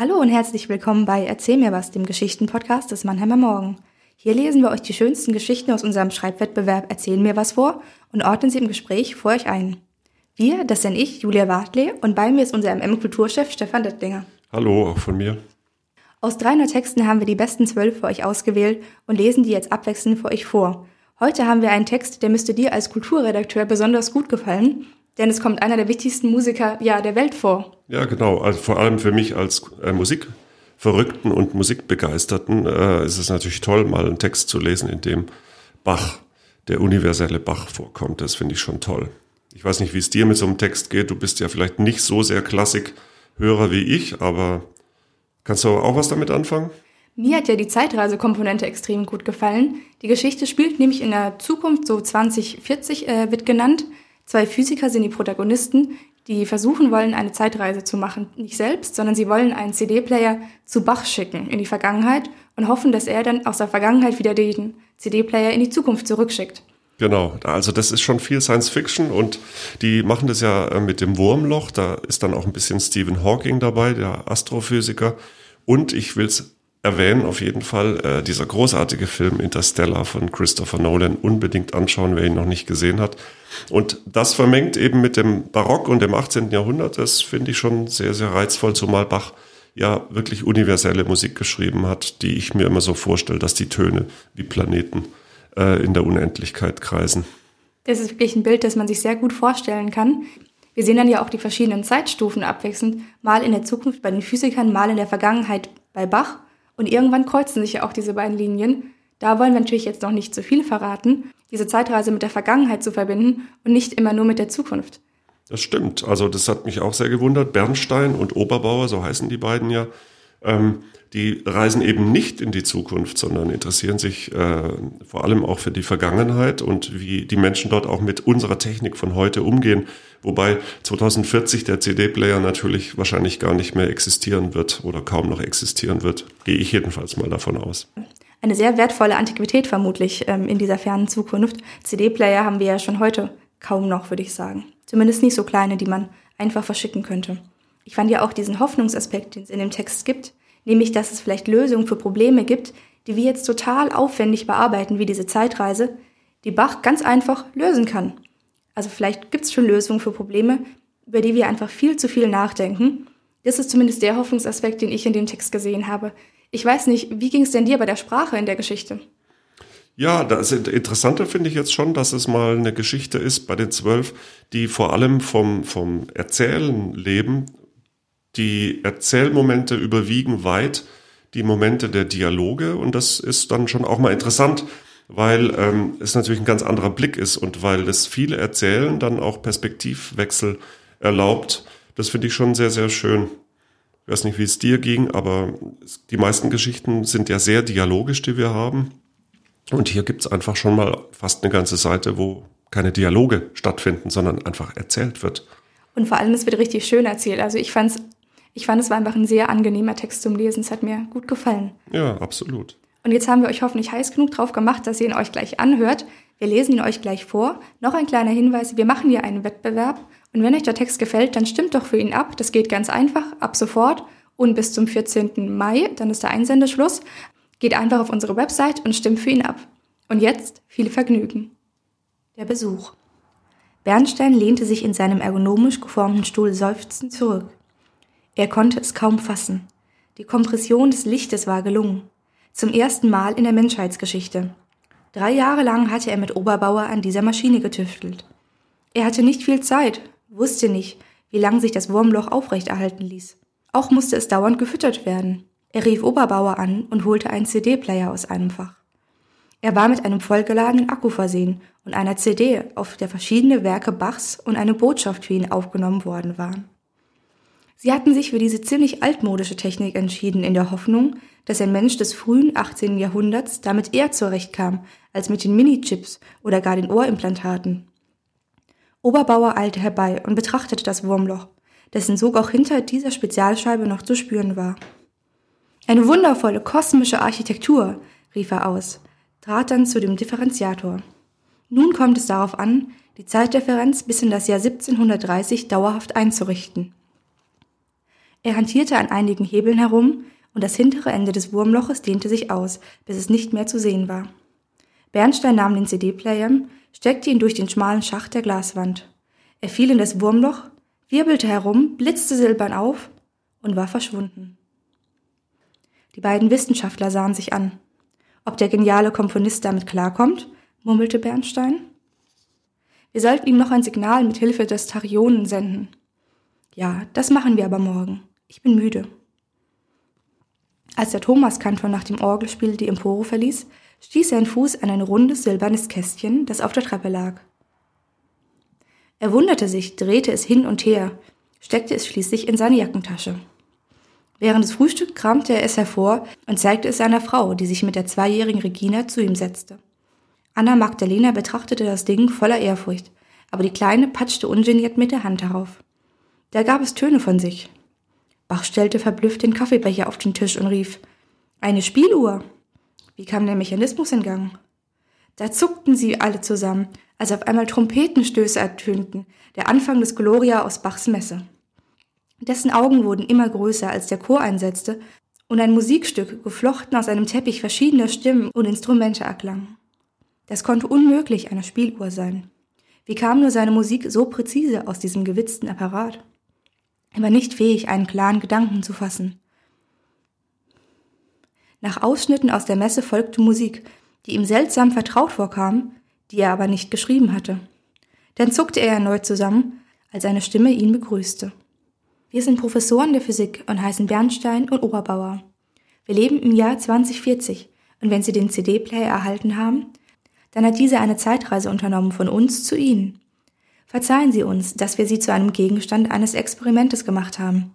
Hallo und herzlich willkommen bei Erzähl mir was, dem Geschichtenpodcast des Mannheimer Morgen. Hier lesen wir euch die schönsten Geschichten aus unserem Schreibwettbewerb Erzähl mir was vor und ordnen sie im Gespräch vor euch ein. Wir, das sind ich, Julia Wartle, und bei mir ist unser MM-Kulturchef Stefan Dettlinger. Hallo, auch von mir. Aus 300 Texten haben wir die besten zwölf für euch ausgewählt und lesen die jetzt abwechselnd für euch vor. Heute haben wir einen Text, der müsste dir als Kulturredakteur besonders gut gefallen, denn es kommt einer der wichtigsten Musiker ja, der Welt vor. Ja, genau. Also vor allem für mich als äh, Musikverrückten und Musikbegeisterten äh, ist es natürlich toll, mal einen Text zu lesen, in dem Bach, der universelle Bach vorkommt. Das finde ich schon toll. Ich weiß nicht, wie es dir mit so einem Text geht. Du bist ja vielleicht nicht so sehr Klassikhörer wie ich, aber kannst du auch was damit anfangen? Mir hat ja die Zeitreisekomponente extrem gut gefallen. Die Geschichte spielt nämlich in der Zukunft, so 2040 äh, wird genannt. Zwei Physiker sind die Protagonisten, die versuchen wollen, eine Zeitreise zu machen. Nicht selbst, sondern sie wollen einen CD-Player zu Bach schicken in die Vergangenheit und hoffen, dass er dann aus der Vergangenheit wieder den CD-Player in die Zukunft zurückschickt. Genau, also das ist schon viel Science Fiction und die machen das ja äh, mit dem Wurmloch. Da ist dann auch ein bisschen Stephen Hawking dabei, der Astrophysiker. Und ich will es erwähnen, auf jeden Fall, äh, dieser großartige Film Interstellar von Christopher Nolan unbedingt anschauen, wer ihn noch nicht gesehen hat. Und das vermengt eben mit dem Barock und dem 18. Jahrhundert, das finde ich schon sehr, sehr reizvoll, zumal Bach ja wirklich universelle Musik geschrieben hat, die ich mir immer so vorstelle, dass die Töne wie Planeten äh, in der Unendlichkeit kreisen. Das ist wirklich ein Bild, das man sich sehr gut vorstellen kann. Wir sehen dann ja auch die verschiedenen Zeitstufen abwechselnd, mal in der Zukunft bei den Physikern, mal in der Vergangenheit bei Bach. Und irgendwann kreuzen sich ja auch diese beiden Linien. Da wollen wir natürlich jetzt noch nicht zu viel verraten, diese Zeitreise mit der Vergangenheit zu verbinden und nicht immer nur mit der Zukunft. Das stimmt. Also das hat mich auch sehr gewundert. Bernstein und Oberbauer, so heißen die beiden ja, ähm, die reisen eben nicht in die Zukunft, sondern interessieren sich äh, vor allem auch für die Vergangenheit und wie die Menschen dort auch mit unserer Technik von heute umgehen. Wobei 2040 der CD-Player natürlich wahrscheinlich gar nicht mehr existieren wird oder kaum noch existieren wird. Gehe ich jedenfalls mal davon aus. Eine sehr wertvolle Antiquität vermutlich ähm, in dieser fernen Zukunft. CD-Player haben wir ja schon heute kaum noch, würde ich sagen. Zumindest nicht so kleine, die man einfach verschicken könnte. Ich fand ja auch diesen Hoffnungsaspekt, den es in dem Text gibt, nämlich dass es vielleicht Lösungen für Probleme gibt, die wir jetzt total aufwendig bearbeiten, wie diese Zeitreise, die Bach ganz einfach lösen kann. Also vielleicht gibt es schon Lösungen für Probleme, über die wir einfach viel zu viel nachdenken. Das ist zumindest der Hoffnungsaspekt, den ich in dem Text gesehen habe. Ich weiß nicht, wie ging es denn dir bei der Sprache in der Geschichte? Ja, das Interessante finde ich jetzt schon, dass es mal eine Geschichte ist bei den zwölf, die vor allem vom, vom Erzählen leben die Erzählmomente überwiegen weit die Momente der Dialoge und das ist dann schon auch mal interessant, weil ähm, es natürlich ein ganz anderer Blick ist und weil das viele Erzählen dann auch Perspektivwechsel erlaubt. Das finde ich schon sehr, sehr schön. Ich weiß nicht, wie es dir ging, aber die meisten Geschichten sind ja sehr dialogisch, die wir haben. Und hier gibt es einfach schon mal fast eine ganze Seite, wo keine Dialoge stattfinden, sondern einfach erzählt wird. Und vor allem, es wird richtig schön erzählt. Also ich fand es ich fand, es war einfach ein sehr angenehmer Text zum Lesen. Es hat mir gut gefallen. Ja, absolut. Und jetzt haben wir euch hoffentlich heiß genug drauf gemacht, dass ihr ihn euch gleich anhört. Wir lesen ihn euch gleich vor. Noch ein kleiner Hinweis, wir machen hier einen Wettbewerb. Und wenn euch der Text gefällt, dann stimmt doch für ihn ab. Das geht ganz einfach, ab sofort und bis zum 14. Mai, dann ist der Einsendeschluss. Geht einfach auf unsere Website und stimmt für ihn ab. Und jetzt viel Vergnügen. Der Besuch. Bernstein lehnte sich in seinem ergonomisch geformten Stuhl seufzend zurück. Er konnte es kaum fassen. Die Kompression des Lichtes war gelungen. Zum ersten Mal in der Menschheitsgeschichte. Drei Jahre lang hatte er mit Oberbauer an dieser Maschine getüftelt. Er hatte nicht viel Zeit, wusste nicht, wie lange sich das Wurmloch aufrechterhalten ließ. Auch musste es dauernd gefüttert werden. Er rief Oberbauer an und holte einen CD-Player aus einem Fach. Er war mit einem vollgeladenen Akku versehen und einer CD, auf der verschiedene Werke Bachs und eine Botschaft für ihn aufgenommen worden waren. Sie hatten sich für diese ziemlich altmodische Technik entschieden, in der Hoffnung, dass ein Mensch des frühen 18. Jahrhunderts damit eher zurechtkam als mit den Mini-Chips oder gar den Ohrimplantaten. Oberbauer eilte herbei und betrachtete das Wurmloch, dessen Sog auch hinter dieser Spezialscheibe noch zu spüren war. Eine wundervolle kosmische Architektur, rief er aus, trat dann zu dem Differenziator. Nun kommt es darauf an, die Zeitdifferenz bis in das Jahr 1730 dauerhaft einzurichten. Er hantierte an einigen Hebeln herum, und das hintere Ende des Wurmloches dehnte sich aus, bis es nicht mehr zu sehen war. Bernstein nahm den CD-Player, steckte ihn durch den schmalen Schacht der Glaswand. Er fiel in das Wurmloch, wirbelte herum, blitzte silbern auf und war verschwunden. Die beiden Wissenschaftler sahen sich an. Ob der geniale Komponist damit klarkommt, murmelte Bernstein. Wir sollten ihm noch ein Signal mit Hilfe des Tarionen senden. Ja, das machen wir aber morgen. Ich bin müde. Als der Thomaskantor nach dem Orgelspiel die Empore verließ, stieß sein Fuß an ein rundes silbernes Kästchen, das auf der Treppe lag. Er wunderte sich, drehte es hin und her, steckte es schließlich in seine Jackentasche. Während des Frühstücks kramte er es hervor und zeigte es seiner Frau, die sich mit der zweijährigen Regina zu ihm setzte. Anna Magdalena betrachtete das Ding voller Ehrfurcht, aber die Kleine patschte ungeniert mit der Hand darauf. Da gab es Töne von sich. Bach stellte verblüfft den Kaffeebecher auf den Tisch und rief, eine Spieluhr. Wie kam der Mechanismus in Gang? Da zuckten sie alle zusammen, als auf einmal Trompetenstöße ertönten, der Anfang des Gloria aus Bachs Messe. Dessen Augen wurden immer größer, als der Chor einsetzte und ein Musikstück, geflochten aus einem Teppich verschiedener Stimmen und Instrumente erklang. Das konnte unmöglich eine Spieluhr sein. Wie kam nur seine Musik so präzise aus diesem gewitzten Apparat? Er war nicht fähig, einen klaren Gedanken zu fassen. Nach Ausschnitten aus der Messe folgte Musik, die ihm seltsam vertraut vorkam, die er aber nicht geschrieben hatte. Dann zuckte er erneut zusammen, als eine Stimme ihn begrüßte. Wir sind Professoren der Physik und heißen Bernstein und Oberbauer. Wir leben im Jahr 2040 und wenn Sie den CD-Player erhalten haben, dann hat dieser eine Zeitreise unternommen von uns zu Ihnen. Verzeihen Sie uns, dass wir Sie zu einem Gegenstand eines Experimentes gemacht haben.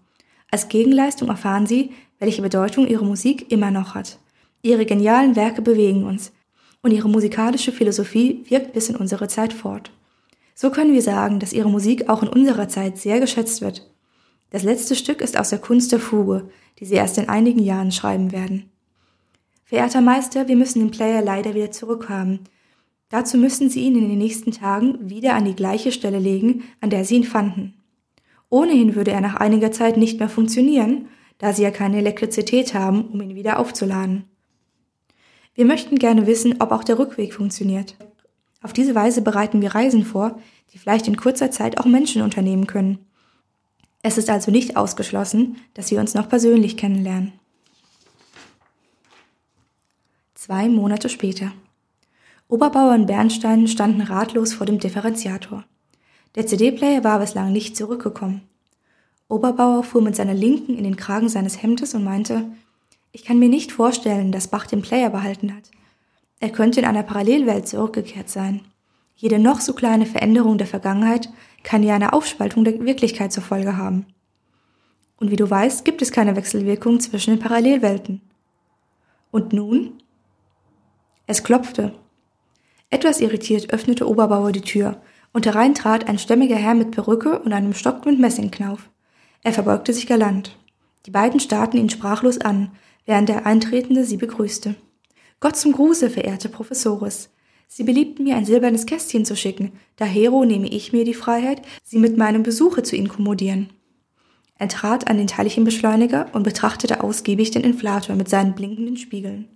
Als Gegenleistung erfahren Sie, welche Bedeutung Ihre Musik immer noch hat. Ihre genialen Werke bewegen uns und Ihre musikalische Philosophie wirkt bis in unsere Zeit fort. So können wir sagen, dass Ihre Musik auch in unserer Zeit sehr geschätzt wird. Das letzte Stück ist aus der Kunst der Fuge, die Sie erst in einigen Jahren schreiben werden. Verehrter Meister, wir müssen den Player leider wieder zurückhaben, Dazu müssen Sie ihn in den nächsten Tagen wieder an die gleiche Stelle legen, an der Sie ihn fanden. Ohnehin würde er nach einiger Zeit nicht mehr funktionieren, da Sie ja keine Elektrizität haben, um ihn wieder aufzuladen. Wir möchten gerne wissen, ob auch der Rückweg funktioniert. Auf diese Weise bereiten wir Reisen vor, die vielleicht in kurzer Zeit auch Menschen unternehmen können. Es ist also nicht ausgeschlossen, dass wir uns noch persönlich kennenlernen. Zwei Monate später. Oberbauer und Bernstein standen ratlos vor dem Differenziator. Der CD-Player war bislang nicht zurückgekommen. Oberbauer fuhr mit seiner Linken in den Kragen seines Hemdes und meinte, ich kann mir nicht vorstellen, dass Bach den Player behalten hat. Er könnte in einer Parallelwelt zurückgekehrt sein. Jede noch so kleine Veränderung der Vergangenheit kann ja eine Aufspaltung der Wirklichkeit zur Folge haben. Und wie du weißt, gibt es keine Wechselwirkung zwischen den Parallelwelten. Und nun? Es klopfte, etwas irritiert öffnete Oberbauer die Tür, und herein trat ein stämmiger Herr mit Perücke und einem Stock mit Messingknauf. Er verbeugte sich galant. Die beiden starrten ihn sprachlos an, während der Eintretende sie begrüßte. Gott zum Gruße, verehrte Professores. Sie beliebten mir ein silbernes Kästchen zu schicken, dahero nehme ich mir die Freiheit, Sie mit meinem Besuche zu inkommodieren. Er trat an den Teilchenbeschleuniger und betrachtete ausgiebig den Inflator mit seinen blinkenden Spiegeln.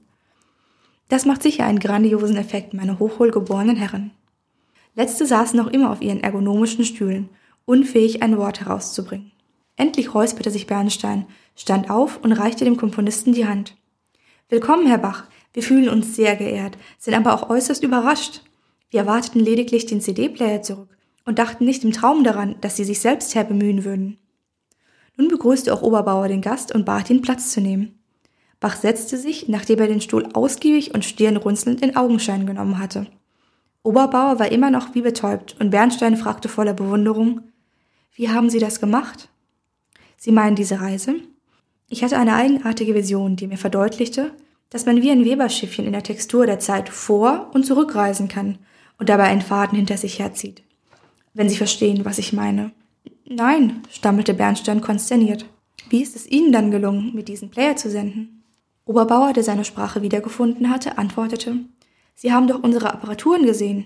Das macht sicher einen grandiosen Effekt, meine hochwohlgeborenen Herren. Letzte saßen noch immer auf ihren ergonomischen Stühlen, unfähig ein Wort herauszubringen. Endlich räusperte sich Bernstein, stand auf und reichte dem Komponisten die Hand. Willkommen, Herr Bach. Wir fühlen uns sehr geehrt, sind aber auch äußerst überrascht. Wir erwarteten lediglich den CD-Player zurück und dachten nicht im Traum daran, dass Sie sich selbst herbemühen würden. Nun begrüßte auch Oberbauer den Gast und bat ihn, Platz zu nehmen. Bach setzte sich, nachdem er den Stuhl ausgiebig und stirnrunzelnd in Augenschein genommen hatte. Oberbauer war immer noch wie betäubt und Bernstein fragte voller Bewunderung, wie haben Sie das gemacht? Sie meinen diese Reise? Ich hatte eine eigenartige Vision, die mir verdeutlichte, dass man wie ein Weberschiffchen in der Textur der Zeit vor- und zurückreisen kann und dabei einen Faden hinter sich herzieht. Wenn Sie verstehen, was ich meine. Nein, stammelte Bernstein konsterniert. Wie ist es Ihnen dann gelungen, mit diesem Player zu senden? Oberbauer, der seine Sprache wiedergefunden hatte, antwortete, Sie haben doch unsere Apparaturen gesehen.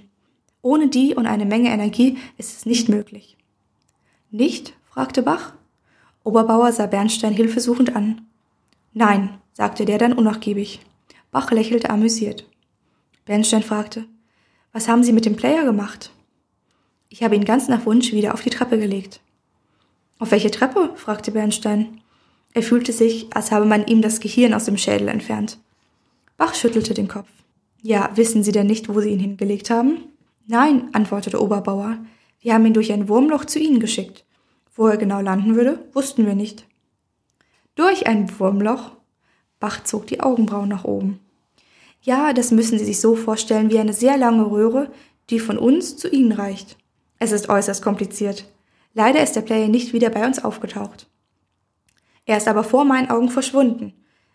Ohne die und eine Menge Energie ist es nicht möglich. Nicht? fragte Bach. Oberbauer sah Bernstein hilfesuchend an. Nein, sagte der dann unnachgiebig. Bach lächelte amüsiert. Bernstein fragte, was haben Sie mit dem Player gemacht? Ich habe ihn ganz nach Wunsch wieder auf die Treppe gelegt. Auf welche Treppe? fragte Bernstein. Er fühlte sich, als habe man ihm das Gehirn aus dem Schädel entfernt. Bach schüttelte den Kopf. Ja, wissen Sie denn nicht, wo Sie ihn hingelegt haben? Nein, antwortete Oberbauer. Wir haben ihn durch ein Wurmloch zu Ihnen geschickt. Wo er genau landen würde, wussten wir nicht. Durch ein Wurmloch? Bach zog die Augenbrauen nach oben. Ja, das müssen Sie sich so vorstellen wie eine sehr lange Röhre, die von uns zu Ihnen reicht. Es ist äußerst kompliziert. Leider ist der Player nicht wieder bei uns aufgetaucht. Er ist aber vor meinen Augen verschwunden,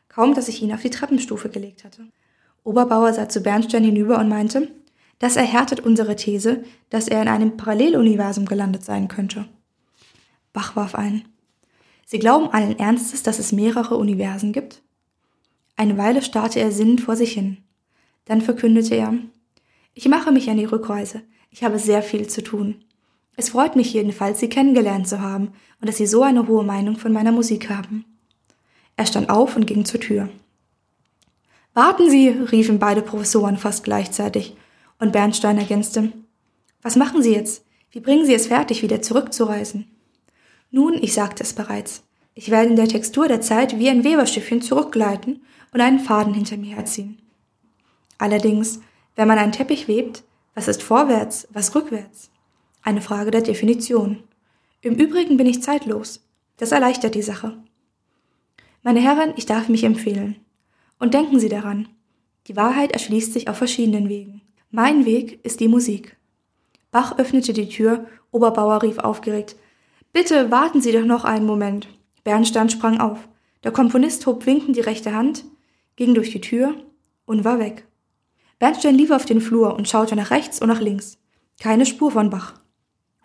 kaum dass ich ihn auf die Treppenstufe gelegt hatte. Oberbauer sah zu Bernstein hinüber und meinte, das erhärtet unsere These, dass er in einem Paralleluniversum gelandet sein könnte. Bach warf ein. Sie glauben allen Ernstes, dass es mehrere Universen gibt? Eine Weile starrte er sinnend vor sich hin. Dann verkündete er, ich mache mich an die Rückreise. Ich habe sehr viel zu tun. Es freut mich jedenfalls, Sie kennengelernt zu haben und dass Sie so eine hohe Meinung von meiner Musik haben. Er stand auf und ging zur Tür. Warten Sie, riefen beide Professoren fast gleichzeitig, und Bernstein ergänzte, Was machen Sie jetzt? Wie bringen Sie es fertig, wieder zurückzureisen? Nun, ich sagte es bereits, ich werde in der Textur der Zeit wie ein Weberschiffchen zurückgleiten und einen Faden hinter mir herziehen. Allerdings, wenn man einen Teppich webt, was ist vorwärts, was rückwärts? Eine Frage der Definition. Im Übrigen bin ich zeitlos. Das erleichtert die Sache. Meine Herren, ich darf mich empfehlen. Und denken Sie daran, die Wahrheit erschließt sich auf verschiedenen Wegen. Mein Weg ist die Musik. Bach öffnete die Tür, Oberbauer rief aufgeregt, Bitte warten Sie doch noch einen Moment. Bernstein sprang auf. Der Komponist hob winkend die rechte Hand, ging durch die Tür und war weg. Bernstein lief auf den Flur und schaute nach rechts und nach links. Keine Spur von Bach.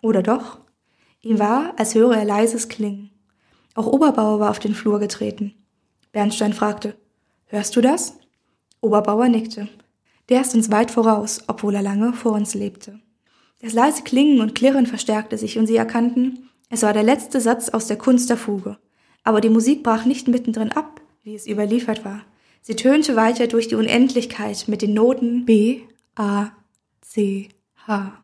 Oder doch? Ihm war, als höre er leises Klingen. Auch Oberbauer war auf den Flur getreten. Bernstein fragte, Hörst du das? Oberbauer nickte. Der ist uns weit voraus, obwohl er lange vor uns lebte. Das leise Klingen und Klirren verstärkte sich und sie erkannten, es war der letzte Satz aus der Kunst der Fuge. Aber die Musik brach nicht mittendrin ab, wie es überliefert war. Sie tönte weiter durch die Unendlichkeit mit den Noten B, A, C, H.